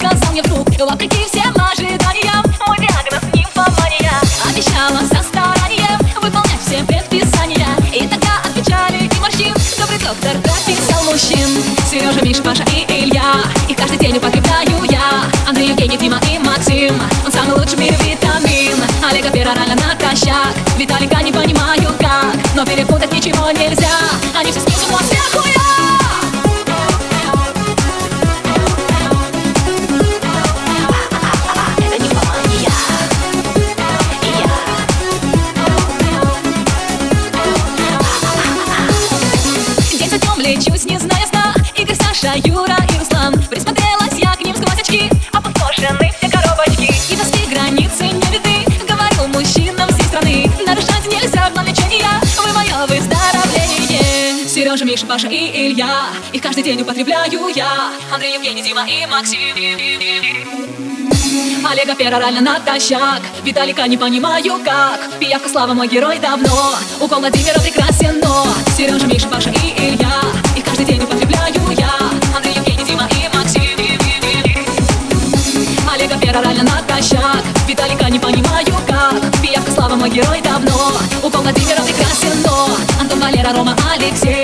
Сказал мне вдруг Вопреки всем ожиданиям Мой диагноз нимфомания Обещала со старанием Выполнять все предписания. И тогда от печали и морщин Добрый доктор прописал мужчин. Сережа, Миша, Паша и Илья И каждый день употребляю я. Андрей, Евгений, Дима и Максим Он самый лучший в мире витамин. Олега перорально натощак Виталика не понимаю как Но перепутать ничего нельзя. Они все Лечусь, не зная сна. Игорь, Саша, Юра и Руслан. Присмотрелась я к ним сквозь очки. Опустошены все коробочки. И доски границы не видны Говорю мужчинам всей страны. Нарушать нельзя, но лечение Вы мое выздоровление Сережа, Миша, Паша и Илья. Их каждый день употребляю я. Андрей, Евгений, Дима и Максим Олега перорально натощак. Виталика не понимаю как. Пиявка Слава мой герой давно. Укол Владимира прекрасен, но. Сережа, Миша, Паша и Илья. Их каждый день употребляю я. Андрей, Евгений, Дима и Максим. Олега перорально натощак. Виталика не понимаю как. Пиявка Слава мой герой давно. Укол Владимира прекрасен, но. Антон, Валера, Рома, Алексей